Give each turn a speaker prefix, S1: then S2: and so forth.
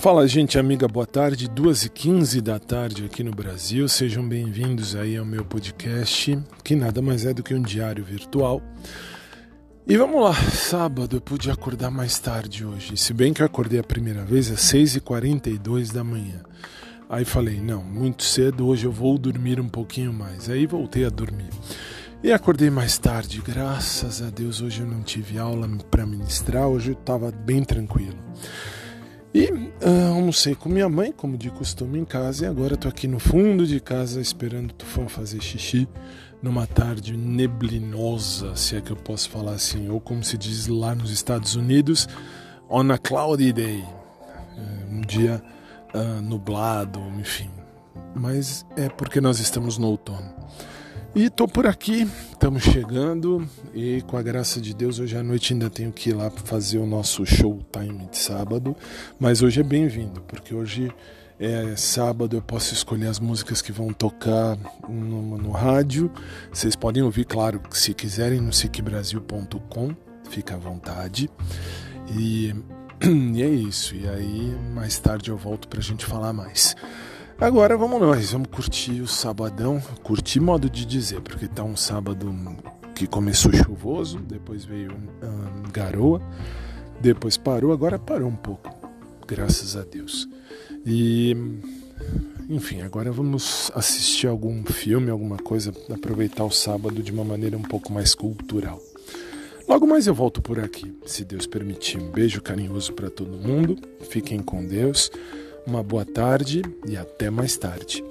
S1: Fala, gente amiga, boa tarde. 2h15 da tarde aqui no Brasil. Sejam bem-vindos aí ao meu podcast, que nada mais é do que um diário virtual. E vamos lá, sábado eu pude acordar mais tarde hoje. Se bem que eu acordei a primeira vez às 6h42 da manhã. Aí falei, não, muito cedo, hoje eu vou dormir um pouquinho mais. Aí voltei a dormir. E acordei mais tarde, graças a Deus. Hoje eu não tive aula para ministrar, hoje eu estava bem tranquilo. E uh, almocei com minha mãe, como de costume em casa, e agora estou aqui no fundo de casa esperando o Tufão fazer xixi numa tarde neblinosa, se é que eu posso falar assim, ou como se diz lá nos Estados Unidos, on a cloudy day, uh, um dia uh, nublado, enfim. Mas é porque nós estamos no outono. E tô por aqui, estamos chegando e com a graça de Deus hoje à noite ainda tenho que ir lá fazer o nosso showtime de sábado, mas hoje é bem-vindo, porque hoje é sábado, eu posso escolher as músicas que vão tocar no, no rádio. Vocês podem ouvir, claro, se quiserem no siquebrasil.com, fica à vontade. E, e é isso, e aí mais tarde eu volto pra gente falar mais. Agora vamos nós, vamos curtir o sabadão, curtir modo de dizer, porque tá um sábado que começou chuvoso, depois veio um, garoa, depois parou, agora parou um pouco, graças a Deus. E enfim, agora vamos assistir algum filme, alguma coisa, aproveitar o sábado de uma maneira um pouco mais cultural. Logo mais eu volto por aqui, se Deus permitir. Um beijo carinhoso para todo mundo. Fiquem com Deus. Uma boa tarde e até mais tarde.